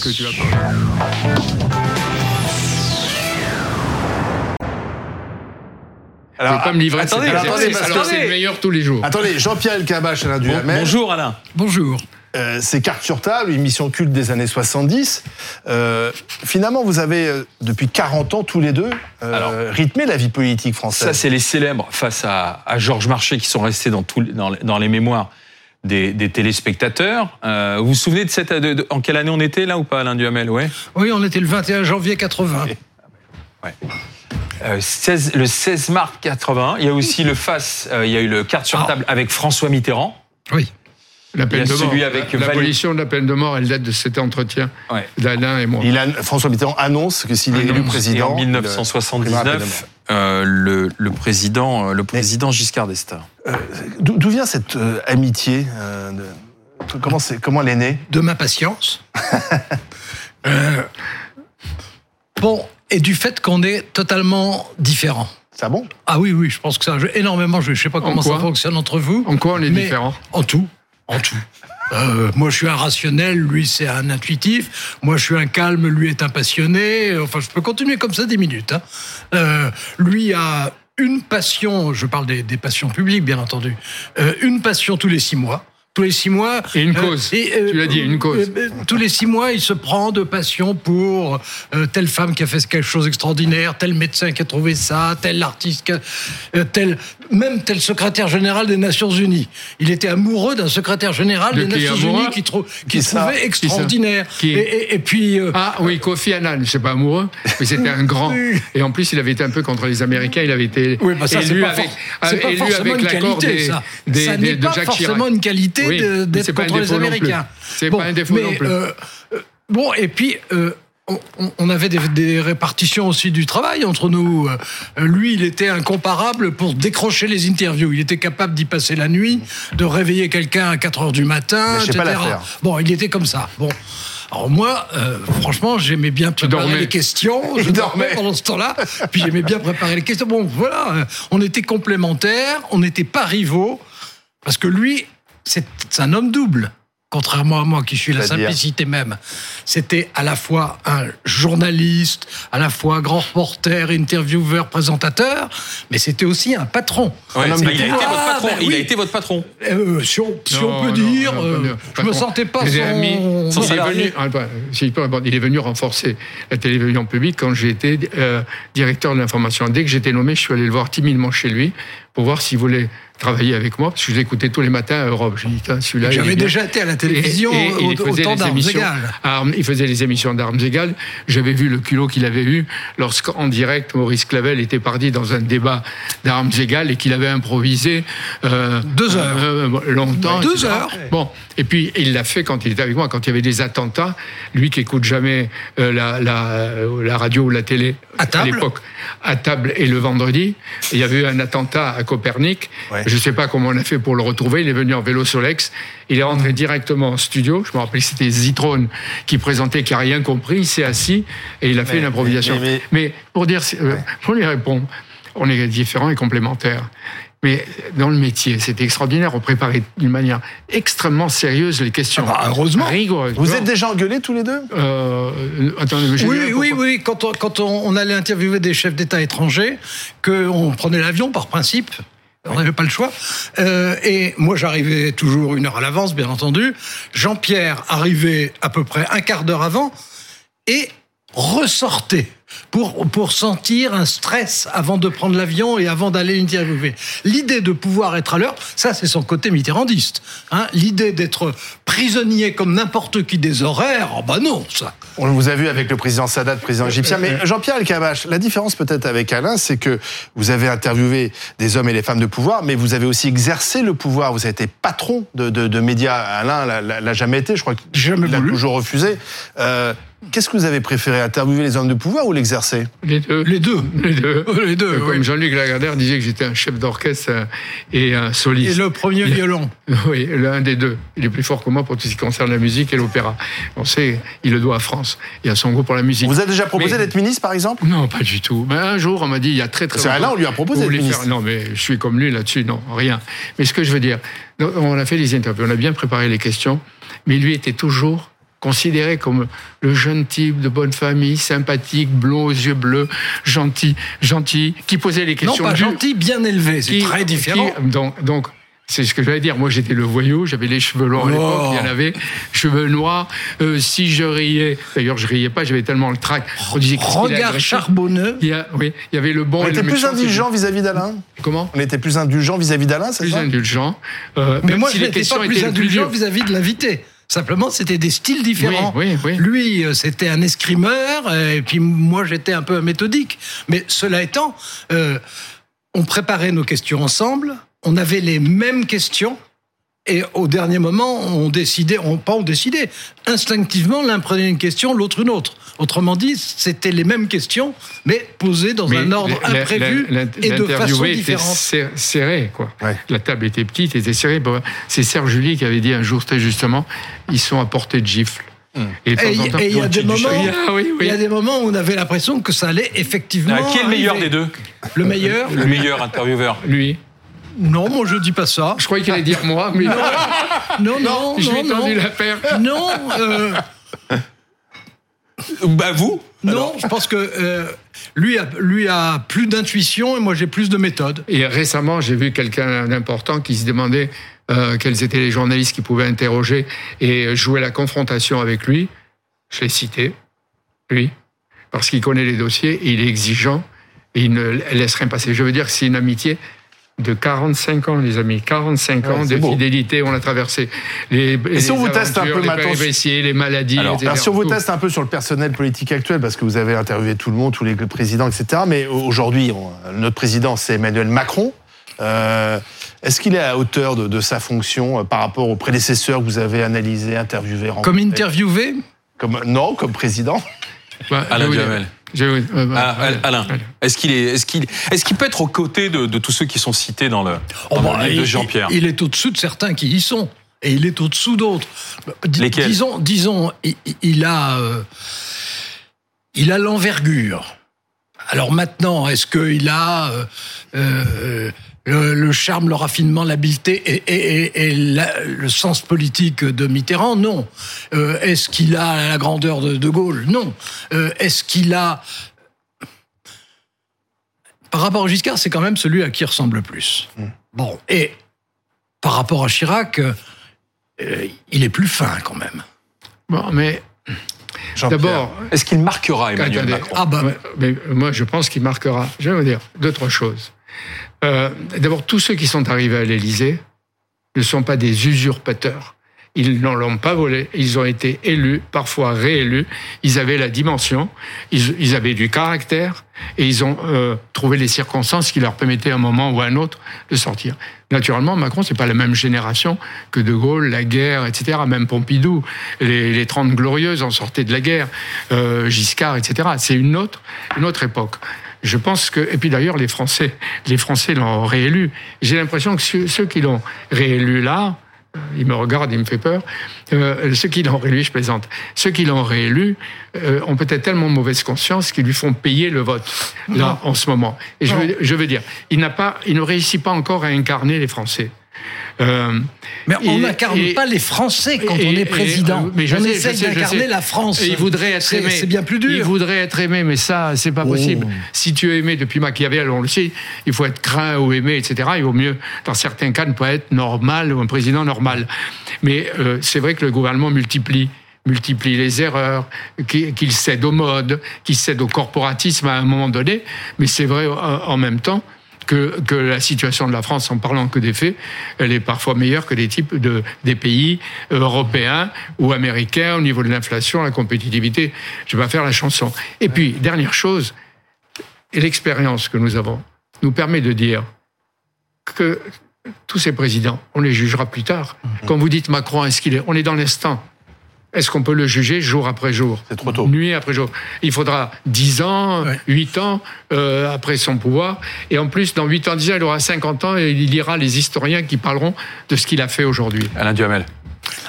que tu vas parler. Alors, ne pas me livrer attendez, de parce que- c'est le meilleur tous les jours. Attendez, Jean-Pierre Elkabbach, Alain Bon- Duhamel. bonjour Alain. Bonjour. Euh, c'est Carte sur table, une mission culte des années 70. Euh, finalement, vous avez, euh, depuis 40 ans, tous les deux, euh, Alors. rythmé la vie politique Ça, française. c'est les célèbres face à, à Georges Marchais qui sont restés dans, les- dans les mémoires des, des téléspectateurs. Euh, vous vous souvenez de cette de- de- en quelle année on était là ou pas, Alain Duhamel? Ouais. Oui, on était le 21 janvier 80. Euh, 16 le 16 mars 80. Il y a aussi le face. euh, il y a eu le carte sur Ah. table avec François Mitterrand. Oui. La peine de mort. L'abolition de la peine de mort, elle date de cet entretien Ouais. d'Alain et moi. Il a- François Mitterrand annonce que s'il est élu président. en il, euh, 1979, euh, le, le président, euh, le président Giscard d'Estaing. euh, D'où vient cette euh, amitié euh, de- Comment, c'est- comment elle est née? De ma patience. Euh, bon, et du fait qu'on est totalement différents. Ça bon? Ah oui, oui, je pense que ça a joué énormément. Je ne sais pas comment ça fonctionne entre vous. En quoi on est mais différents? En tout. En tout. Euh, moi, je suis un rationnel, lui, c'est un intuitif. Moi, je suis un calme, lui est un passionné. Enfin, je peux continuer comme ça des minutes. hein. Euh, lui a une passion, je parle des, des passions publiques, bien entendu, euh, une passion tous les six mois. Tous les six mois. Et une cause. Tu l'as dit, une cause. euh, euh, tous les six mois, il se prend de passion pour euh, telle femme qui a fait quelque chose d'extraordinaire, tel médecin qui a trouvé ça, tel artiste, qui a- euh, tel, même tel secrétaire général des Nations Unies. Il était amoureux d'un secrétaire général De des Nations amoureux Unies qui, trou- qui trouvait ça extraordinaire. Qui et, et- et puis. euh, Ah oui, Kofi Annan, je sais pas amoureux, mais c'était un grand. Et en plus, il avait été un peu contre les Américains, il avait été Oui, bah ça, élu pas, avec, pas élu avec l'accord qualité, des, ça. des- ça des- n'est de pas Jacques forcément Chirac. une qualité Oui, d'être contre les. Américains. C'est pas un défaut mais, non plus. euh, euh, bon, et puis, euh, on, avait des, des répartitions aussi du travail entre nous. Lui, il était incomparable pour décrocher les interviews. Il était capable d'y passer la nuit, de réveiller quelqu'un à 4 heures du matin, Lâchez etc. pas. Bon, il était comme ça. Bon. Alors moi, euh, franchement, j'aimais bien préparer dormais. les questions. Je Il dormais dormait. pendant ce temps-là. Puis j'aimais bien préparer les questions. Bon, voilà, on était complémentaires, on n'était pas rivaux, parce que lui, c'est un homme double. Contrairement à moi, qui suis la simplicité même. C'était à la fois un journaliste, à la fois grand reporter, intervieweur, présentateur, mais c'était aussi un patron. Ouais, Un homme il, a été votre patron. Ah, ben il a oui. été votre patron. Euh, si on, si Non, on peut non, dire, non, euh, je me sentais pas son, son son Il est salarié. venu, ah, bah, il est venu renforcer la télévision publique quand j'ai été euh, directeur de l'information. Dès que j'étais nommé, je suis allé le voir timidement chez lui pour voir s'il voulait travailler avec moi, parce que je l'écoutais tous les matins à Europe. J'ai dit, celui-là. il est J'avais déjà été à la télévision Et- et au, il au faisait temps d'armes émissions égales. Armes- il faisait les émissions d'armes égales. J'avais vu le culot qu'il avait eu lorsqu'en direct, Maurice Clavel était parti dans un débat d'armes égales et qu'il avait improvisé euh, Deux heures. euh, longtemps. Deux etc. heures. Bon, et puis il l'a fait quand il était avec moi, quand il y avait des attentats. Lui qui écoute jamais euh, la, la, euh, la radio ou la télé À table. l'époque, à table et le vendredi, il y avait eu un attentat à Copernic. Ouais. Je sais pas comment on a fait pour le retrouver. Il est venu en vélo Solex. Il est rentré directement en studio. Je me rappelle que c'était Zitrone qui présentait, qui a rien compris. Il s'est assis et il a fait Mais- une improvisation. mais- Mais, mais- pour dire, euh, pour lui répondre, on est différents et complémentaires. Mais dans le métier, c'était extraordinaire. On préparait d'une manière extrêmement sérieuse les questions. Ah bah, heureusement. Rigoureuse. Vous êtes déjà engueulés tous les deux? Euh, attendez, j'ai Oui, oui, oui. Quand on, quand on, on allait interviewer des chefs d'État étrangers, qu'on prenait l'avion par principe. On n'avait pas le choix. Euh, et moi, j'arrivais toujours une heure à l'avance, bien entendu. Jean-Pierre arrivait à peu près un quart d'heure avant et ressortait pour, pour sentir un stress avant de prendre l'avion et avant d'aller interviewer. L'idée de pouvoir être à l'heure, ça c'est son côté mitterrandiste. Hein L'idée d'être prisonnier comme n'importe qui des horaires, oh bah non, ça. On vous a vu avec le président Sadat, président égyptien. Mais Jean-Pierre Elkabbach, la différence peut-être avec Alain, c'est que vous avez interviewé des hommes et des femmes de pouvoir, mais vous avez aussi exercé le pouvoir. Vous avez été patron de, de- de médias. Alain l'a- l'a l'a jamais été, je crois qu'il a voulu. toujours refusé. Euh, Qu'est-ce que vous avez préféré, interviewer les hommes de pouvoir ou l'exercer Les deux. Les deux. Les deux. Les deux, Euh, Comme oui. Jean-Luc Lagardère disait que j'étais un chef d'orchestre euh, et un Et soliste. le premier Il- violon. Oui, l'un des deux. Il est plus fort que moi pour tout ce qui concerne la musique et l'opéra. On sait, il le doit à France et à son goût pour la musique. Vous avez déjà proposé Mais- d'être ministre, par exemple Non, pas du tout. Mais un jour, on m'a dit, il y a très très C'est longtemps. Alain, on lui a proposé d'être ministre. faire- Non, mais je suis comme lui là-dessus, non, rien. Mais ce que je veux dire, on a fait des interviews, on a bien préparé les questions, mais lui était toujours considéré comme le jeune type de bonne famille, sympathique, blond aux yeux bleus, gentil, gentil, qui posait les questions. Non, pas dures, gentil, bien élevé, c'est très différent. qui- donc, donc, c'est ce que j'allais dire. Moi, j'étais le voyou, j'avais les cheveux longs à l'époque, Oh. il y en avait, cheveux noirs. Euh, si je riais, d'ailleurs, je riais pas, j'avais tellement le trac. Regard charbonneux. Il y a, oui, il y avait le bon On et était le plus indulgent vis-à-vis d'Alain Comment On était plus indulgent vis-à-vis d'Alain, c'est Plus ça? indulgent. Euh, Mais moi, si je n'étais pas plus plus indulgent vis-à-vis de l'invité. Simplement, c'était des styles différents. Oui, oui, oui. Lui, euh, c'était un escrimeur, euh, et puis moi, j'étais un peu méthodique. Mais cela étant, euh, on préparait nos questions ensemble, on avait les mêmes questions, et au dernier moment, on décidait, on, pas on décidait, instinctivement, l'un prenait une question, l'autre une autre. Autrement dit, c'était les mêmes questions, mais posées dans Mais un ordre la- la- imprévu la- et de façon était différente. ser- serré, quoi. Ouais. La table était petite, était serrée. Bon, C'est Serge Julie qui avait dit un jour très justement, ils sont à portée de gifle. Et de Et il y a des moments, Il y a- oui, oui. il y a des moments où on avait l'impression que ça allait effectivement. Ah, qui est le meilleur arriver. des deux Le meilleur Le meilleur intervieweur Lui. Non, moi je dis pas ça. Je croyais qu'il allait dire moi, mais Non, non, je non, non. la paire. Non, euh, Bah vous non, je pense que euh, lui, a, lui a plus d'intuition et moi j'ai plus de méthode. Et récemment, j'ai vu quelqu'un d'important qui se demandait euh, quels étaient les journalistes qui pouvaient interroger et jouer la confrontation avec lui. Je l'ai cité, lui, parce qu'il connaît les dossiers, et il est exigeant et il ne laisse rien passer. Je veux dire que c'est une amitié de 45 ans, les amis. 45 Ouais, ans de beau. fidélité, on l'a traversé. Les, Et si on vous teste un peu les maintenant- les maladies, Alors, etc. Alors, si on vous Tout. teste un peu sur le personnel politique actuel, parce que vous avez interviewé tout le monde, tous les présidents, etc. Mais aujourd'hui, notre président, c'est Emmanuel Macron. Euh, Est-ce qu'il est à la hauteur de, de sa fonction euh, par rapport aux prédécesseurs que vous avez analysés, interviewés, rencontrés Comme interviewé, Comme- Non, comme président. Ouais, Alain Duhamel. Je euh, Ah, voilà. Alain, est-ce qu'il est, est-ce qu'il, est-ce qu'il peut être aux côtés de, de tous ceux qui sont cités dans le, oh, dans bah, le livre de Jean-Pierre? Il, est au-dessous de certains qui y sont. Et il est au-dessous d'autres. Dis- Lesquels? Disons, disons il, il a, euh, il a l'envergure. Alors maintenant, est-ce qu'il a euh, euh, le, le charme, le raffinement, l'habileté et, et- et- et la- le sens politique de Mitterrand Non. Euh, est-ce qu'il a la grandeur de De Gaulle Non. Euh, est-ce qu'il a par rapport à Giscard, c'est quand même celui à qui il ressemble le plus. Bon, et par rapport à Chirac, euh, il est plus fin quand même. Bon, mais d'abord, Est-ce qu'il marquera Emmanuel Attendez. Macron Ah bah, mais moi, je pense qu'il marquera. Je vais vous dire deux, trois choses. Euh, D'abord, tous ceux qui sont arrivés à l'Élysée ne sont pas des usurpateurs. Ils n'en l'ont pas volé. Ils ont été élus, parfois réélus. Ils avaient la dimension, ils, avaient du caractère et ils ont euh, trouvé les circonstances qui leur permettaient à un moment ou à un autre de sortir. Naturellement, Macron, c'est pas la même génération que De Gaulle, la guerre, etc. Même Pompidou, les, les 30 glorieuses en sortaient de la guerre, euh, Giscard, etc. C'est une autre, une autre époque. Je pense que, et puis d'ailleurs, les Français, les Français l'ont réélu. J'ai l'impression que ceux, ceux qui l'ont réélu là, euh, il me regarde, il me fait peur. Euh, ceux qui l'ont réélu, je plaisante. Ceux qui l'ont réélu euh, ont peut-être tellement mauvaise conscience qu'ils lui font payer le vote là en ce moment. Et je veux, je veux dire, il n'a pas, il ne réussit pas encore à incarner les Français. Euh, mais on et- n'incarne et- pas les Français quand et- on et- est président. euh, mais je on sais, essaie d'incarner la France. Et il voudrait être aimé. C'est bien plus dur. Il voudrait être aimé, mais ça, c'est pas possible. Oh. Si tu es aimé depuis Machiavel, on le sait, il faut être craint ou aimé, etc. Il vaut mieux, dans certains cas, ne pas être normal ou un président normal. Mais euh, c'est vrai que le gouvernement multiplie multiplie les erreurs, qu'il cède aux modes, qu'il cède au corporatisme à un moment donné, mais c'est vrai en même temps que, que la situation de la France, en parlant que des faits, elle est parfois meilleure que des types de des pays européens ou américains au niveau de l'inflation, la compétitivité. Je vais pas faire la chanson. Et puis dernière chose, et l'expérience que nous avons nous permet de dire que tous ces présidents, on les jugera plus tard. Quand vous dites Macron, est-ce qu'il est, on est dans l'instant. Est-ce qu'on peut le juger jour après jour C'est trop tôt. Nuit après jour. Il faudra 10 ans, Ouais. 8 ans euh, après son pouvoir. Et en plus, dans 8 ans, 10 ans, il aura 50 ans et il lira les historiens qui parleront de ce qu'il a fait aujourd'hui. Alain Duhamel.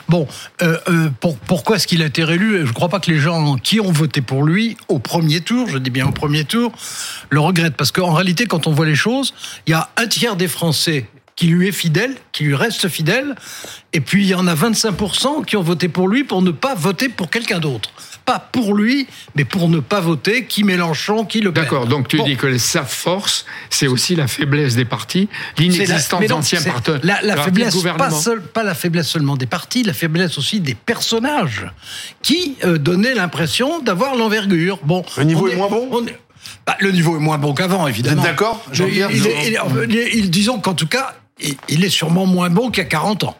Bon, euh, euh, pour- pourquoi est-ce qu'il a été réélu? Je ne crois pas que les gens qui ont voté pour lui au premier tour, je dis bien au premier tour, le regrettent. Parce qu'en réalité, quand on voit les choses, il y a un tiers des Français qui lui est fidèle, qui lui reste fidèle. Et puis il y en a 25% qui ont voté pour lui pour ne pas voter pour quelqu'un d'autre. Pas pour lui, mais pour ne pas voter qui Mélenchon, qui Le Pen. D'accord, donc tu Bon. dis que sa force, c'est aussi la faiblesse des partis, l'inexistence d'anciens partenaires. La, la faiblesse, pas, seul- pas la faiblesse seulement des partis, la faiblesse aussi des personnages qui euh, donnaient l'impression d'avoir l'envergure. Bon, Le niveau est moins bon on est- bah, Le niveau est moins bon qu'avant, évidemment. Vous êtes d'accord, Il- il, il- Disons qu'en tout cas, il, est sûrement moins bon qu'il y a 40 ans.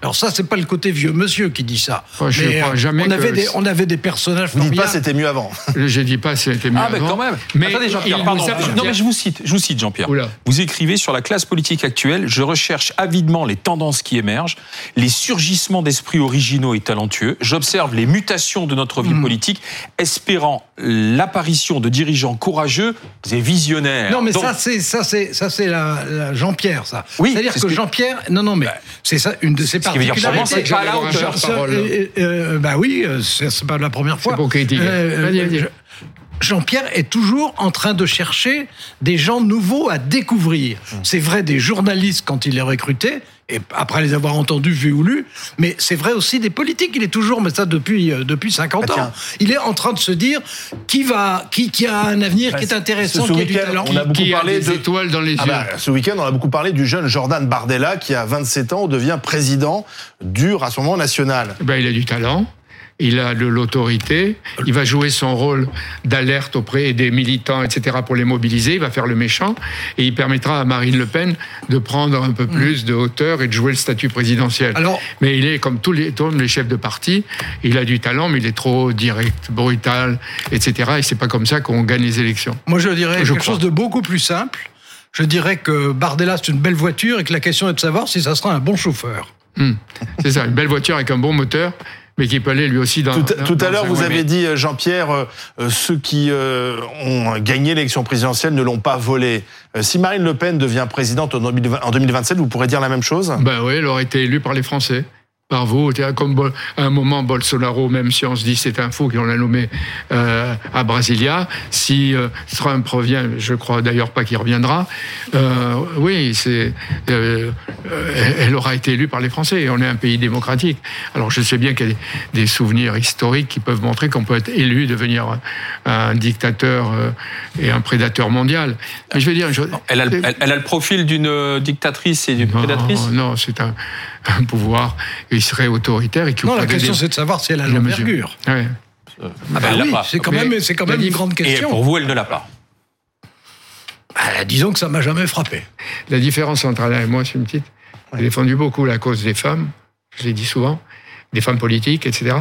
Alors ça, c'est pas le côté vieux monsieur qui dit ça. Je Mais, crois jamais on, avait que- des, on avait des personnages Vous dites pas c'était mieux avant. Je dis pas si c'était mieux Ah, mais avant, quand même. Mais Attendez, Jean-Pierre, pardon. Non, mais je vous cite, je vous cite, Jean-Pierre. Oula. Vous écrivez sur la classe politique actuelle, je recherche avidement les tendances qui émergent, les surgissements d'esprits originaux et talentueux. J'observe les mutations de notre Hmm. vie politique, espérant l'apparition de dirigeants courageux et visionnaires. Non, mais Donc, ça, c'est ça, c'est ça, c'est la, la Jean-Pierre, ça. Oui, c'est-à-dire c'est que, ce que- Jean-Pierre, non, non, mais c'est ça une de ses ce qui veut dire particularités. c'est pas la hauteur. parole. euh, euh, bah oui, euh, c'est c'est pas la première fois. pour vas-y. je- Jean-Pierre est toujours en train de chercher des gens nouveaux à découvrir. Hum. C'est vrai des journalistes quand il les recrutait, et après les avoir entendus, vus ou lus, mais c'est vrai aussi des politiques. Il est toujours, mais ça depuis, euh, depuis 50 Ah, ans, il est en train de se dire qui va, qui, qui a un avenir, qui est intéressant, ce qui a du week-end, talent. on a beaucoup qui a parlé des de- étoiles dans les Ah yeux. bah, ce week-end, on a beaucoup parlé du jeune Jordan Bardella qui, à 27 ans, devient président du Rassemblement national. Ben, il a du talent, il a de l'autorité, il va jouer son rôle d'alerte auprès des militants, etc., pour les mobiliser, il va faire le méchant, et il permettra à Marine Le Pen de prendre un peu plus de hauteur et de jouer le statut présidentiel. Alors- mais il est comme tous les, tous les chefs de parti, il a du talent, mais il est trop direct, brutal, etc., et c'est pas comme ça qu'on gagne les élections. Moi, je dirais Je quelque crois. chose de beaucoup plus simple. Je dirais que Bardella, c'est une belle voiture et que la question est de savoir si ça sera un bon chauffeur. Hmm. C'est ça, une belle voiture avec un bon moteur, mais qui peut aller lui aussi dans. Tout, dans- tout à l'heure, vous avez dit, euh, Jean-Pierre, euh, euh, ceux qui euh, ont gagné l'élection présidentielle ne l'ont pas volé. Euh, si Marine Le Pen devient présidente en 2020 en 2027, vous pourrez dire la même chose? Ben oui, elle aurait été élue par les Français. Par vous, Tiens, comme à un moment Bolsonaro, même si on se dit c'est un fou qu'on l'a nommé euh, à Brasilia, si euh, Trump revient, je crois d'ailleurs pas qu'il reviendra, euh, oui, c'est, euh, elle aura été élue par les Français. Et on est un pays démocratique. Alors je sais bien qu'il y a des, souvenirs historiques qui peuvent montrer qu'on peut être élu, devenir un, un dictateur euh, et un prédateur mondial. Mais je veux dire, je- Elle a, le- elle- elle a le profil d'une euh, dictatrice et d'une non, prédatrice? Non, c'est un, un pouvoir. Il serait autoritaire et qui Non, la question, des- c'est de savoir si elle a la mesure. l'envergure. Ouais. Ah bah Elle l'a oui, pas. c'est quand même, c'est quand même une grande Et question. pour vous, elle ne l'a pas. Bah, disons que ça m'a jamais frappé. La différence entre Alain et moi, c'est une petite. J'ai défendu beaucoup la cause des femmes, je l'ai dit souvent, des femmes politiques, etc.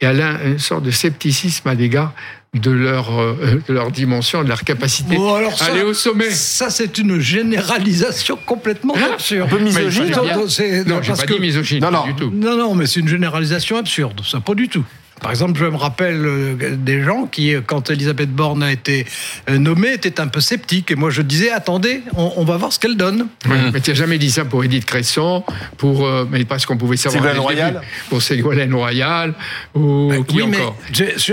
Et Alain a une sorte de scepticisme à l'égard de leur, euh, de leur dimension, de leur capacité Bon, alors à aller au sommet. Ça, c'est une généralisation complètement Hein absurde. Un peu misogyne. Non, j'ai parce pas que- dit misogyne, Non, pas non. du tout. Non, non, mais c'est une généralisation absurde. Ça, pas du tout. Par exemple, je me rappelle euh, des gens qui, euh, quand Elisabeth Borne a été euh, nommée, étaient un peu sceptiques. Et moi, je disais, attendez, on, on va voir ce qu'elle donne. Ouais, Mais tu n'as jamais dit ça pour Edith Cresson, pour, euh, mais parce qu'on pouvait savoir. Ségolène. Royal Pour Ségolène Royal, ou qui oui, mais encore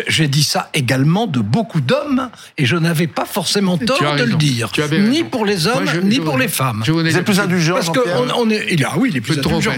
j'ai- dit ça également de beaucoup d'hommes, et je n'avais pas forcément tort de le dire. Tu avais Ni pour les hommes, Moi, je- ni je- pour les femmes. je vous êtes plus indulgent, Parce que on, on est, il est, ah oui, il est plus trop indulgent.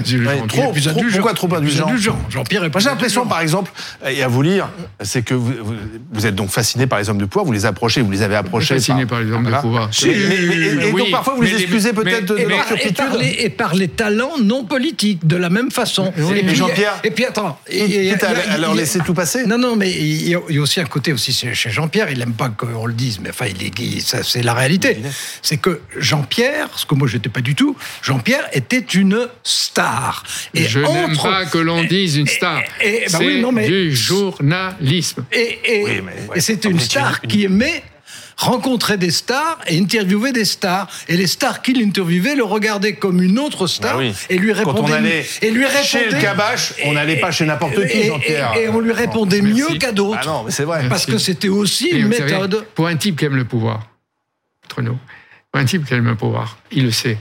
trop, plus trop- indulgent. pourquoi trop indulgent Jean-Pierre est pas J'ai l'impression, par exemple, et à vous lire, c'est que vous, êtes donc fasciné par les hommes de pouvoir, vous les approchez, vous les avez approchés. fasciné par les hommes de Voilà. pouvoir. Mais- mais- mais- et Oui, donc parfois vous les excusez peut-être de, et leur par, et, turpitude. par les, et par les talents non politiques, de la même façon. Oui, et Jean-Pierre, Et puis attends. et- et- Quitte à, il y a- à leur il y a- laisser tout passer? Non, non, mais il y, a, il y a aussi un côté aussi chez Jean-Pierre, il n'aime pas qu'on le dise, mais enfin, il est, il- ça, c'est la réalité. C'est que Jean-Pierre, ce que moi je n'étais pas du tout, Jean-Pierre était une star. Et je n'aime pas que l'on dise une star. et- et- bah c'est oui, non, mais- du journalisme. Et, et- Oui, mais- et c'était ouais. une star une- qui aimait rencontrer des stars et interviewer des stars. Et les stars qui l'interviewaient le regardaient comme une autre star Ah oui. et lui Quand répondaient. on allait et lui chez le Kabash, on n'allait pas chez n'importe qui, et- Jean-Pierre. Et, et on lui répondait mieux qu'à d'autres. Ah non, mais c'est vrai. parce que c'était aussi Et une savez, méthode. pour un type qui aime le pouvoir, entre nous, pour un type qui aime le pouvoir, il le sait.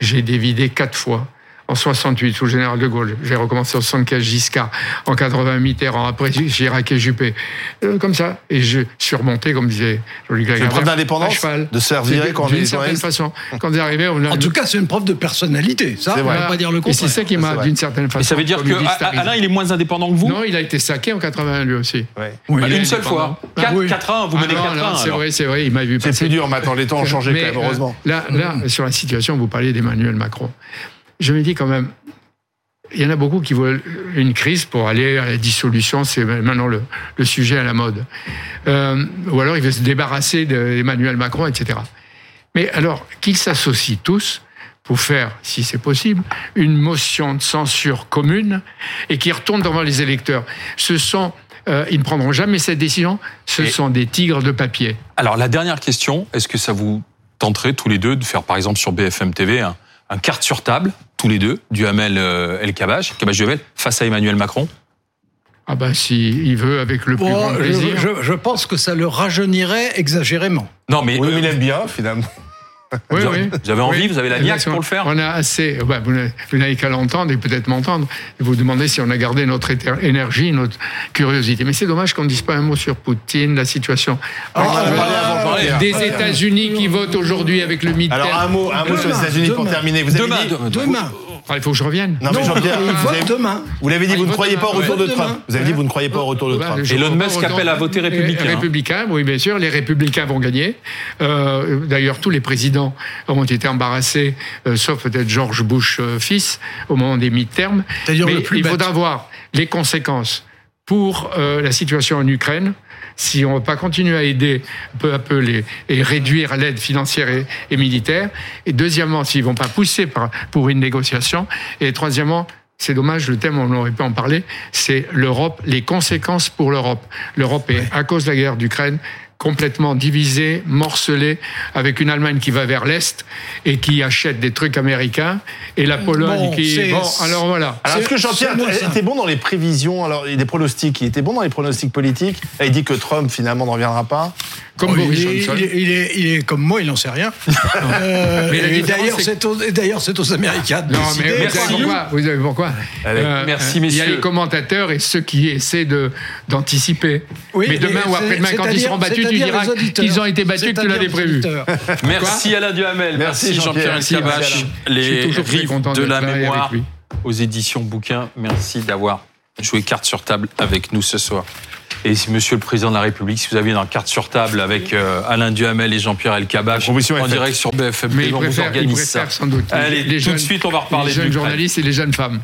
J'ai dévidé quatre fois en 68 sous le général de Gaulle. J'ai recommencé en 75 Giscard, en 80 Mitterrand, après Chirac et Juppé. Euh, comme ça. Et je suis remonté, comme disait Jean-Luc C'est une preuve d'indépendance De se faire virer quand on est D'une certaine façon. Quand vous arrivez, on En tout cas, c'est une preuve de personnalité. Ça, on va pas dire le contraire. Et c'est ça qui m'a, d'une certaine façon. Et ça veut dire que Alain, il est moins indépendant que vous Non, il a été saqué en 81 lui aussi. Ouais. Oui, une seule fois. 4 1, vous menez 4 1. C'est vrai, c'est vrai, il m'a vu C'est plus dur maintenant, les temps ont changé quand même, heureusement. Là, là, sur la situation, vous parliez d'Emmanuel Macron. Je me dis quand même, il y en a beaucoup qui veulent une crise pour aller à la dissolution, c'est maintenant le, sujet à la mode. Euh, ou alors il veut se débarrasser d'Emmanuel Macron, etc. Mais alors, qu'ils s'associent tous pour faire, si c'est possible, une motion de censure commune et qui retourne devant les électeurs. Ce sont euh, ils ne prendront jamais cette décision. Ce sont des tigres de papier. Alors la dernière question, est-ce que ça vous tenterait tous les deux de faire par exemple sur BFM TV un, un carte sur table, tous les deux, du Hamel euh, El Kabach, Kabach Duhamel, face à Emmanuel Macron ah ben si il veut avec le plus grand plaisir. Je, pense que ça le rajeunirait exagérément. Non mais il aime bien finalement. Oui, vous, oui. vous avez envie, vous avez la niaque pour le faire On a assez. Bah, vous n'avez qu'à l'entendre et peut-être m'entendre. Et vous demandez si on a gardé notre énergie, notre curiosité. Mais c'est dommage qu'on ne dise pas un mot sur Poutine, la situation. des États-Unis qui votent aujourd'hui avec le midterm. Alors un mot, un mot sur les États-Unis pour terminer. Vous avez demain, dit, demain. Ah, il faut que je revienne. Non, mais Jean-Pierre, vous, demain. vous l'avez dit, vous ne croyez pas au retour de Trump. Vous avez dit, vous ne croyez pas au retour de Trump. Et Elon Musk appelle à voter républicain. Républicain, oui, bien sûr. Les républicains vont gagner. Euh, D'ailleurs, tous les présidents ont été embarrassés, euh, sauf peut-être George Bush euh, fils, au moment des mi-termes. Mais il faudra voir les conséquences pour euh, la situation en Ukraine, si on ne va pas continuer à aider peu à peu les, et réduire l'aide financière et, militaire, et deuxièmement, s'ils ne vont pas pousser pour une négociation, et troisièmement, c'est dommage, le thème, on aurait pu en parler, c'est l'Europe, les conséquences pour l'Europe. L'Europe est, à cause de la guerre d'Ukraine, complètement divisé, morcelé, avec une Allemagne qui va vers l'Est et qui achète des trucs américains, et la Pologne qui... Bon, alors voilà. Alors est-ce que Jean-Pierre était bon dans les prévisions, alors des pronostics, il était bon dans les pronostics politiques? Il dit que Trump finalement ne reviendra pas comme Boris il, Johnson. Il, est, il, est, comme moi, il n'en sait rien. euh, mais d'ailleurs, c'est aux, aux, Américains de non, Mais vous savez pourquoi, vous savez pourquoi? Euh, Merci, messieurs. Il y a les commentateurs et ceux qui essaient d'anticiper. Oui, mais demain ou après-demain, quand ils seront battus, tu diras qu'ils ont été battus, que tu l'avais prévu. Merci Alain Duhamel. Merci Jean-Pierre Elkabbach. Les rives de la mémoire aux éditions bouquins. Merci d'avoir joué carte sur table avec nous ce soir. Et si Monsieur le Président de la République, si vous aviez une carte sur table avec euh, Alain Duhamel et Jean-Pierre Elkabbach en direct sur BFM, Mais on vous organise ça. Sans doute. Allez, tout de suite, on va reparler. Les jeunes journalistes et les jeunes femmes.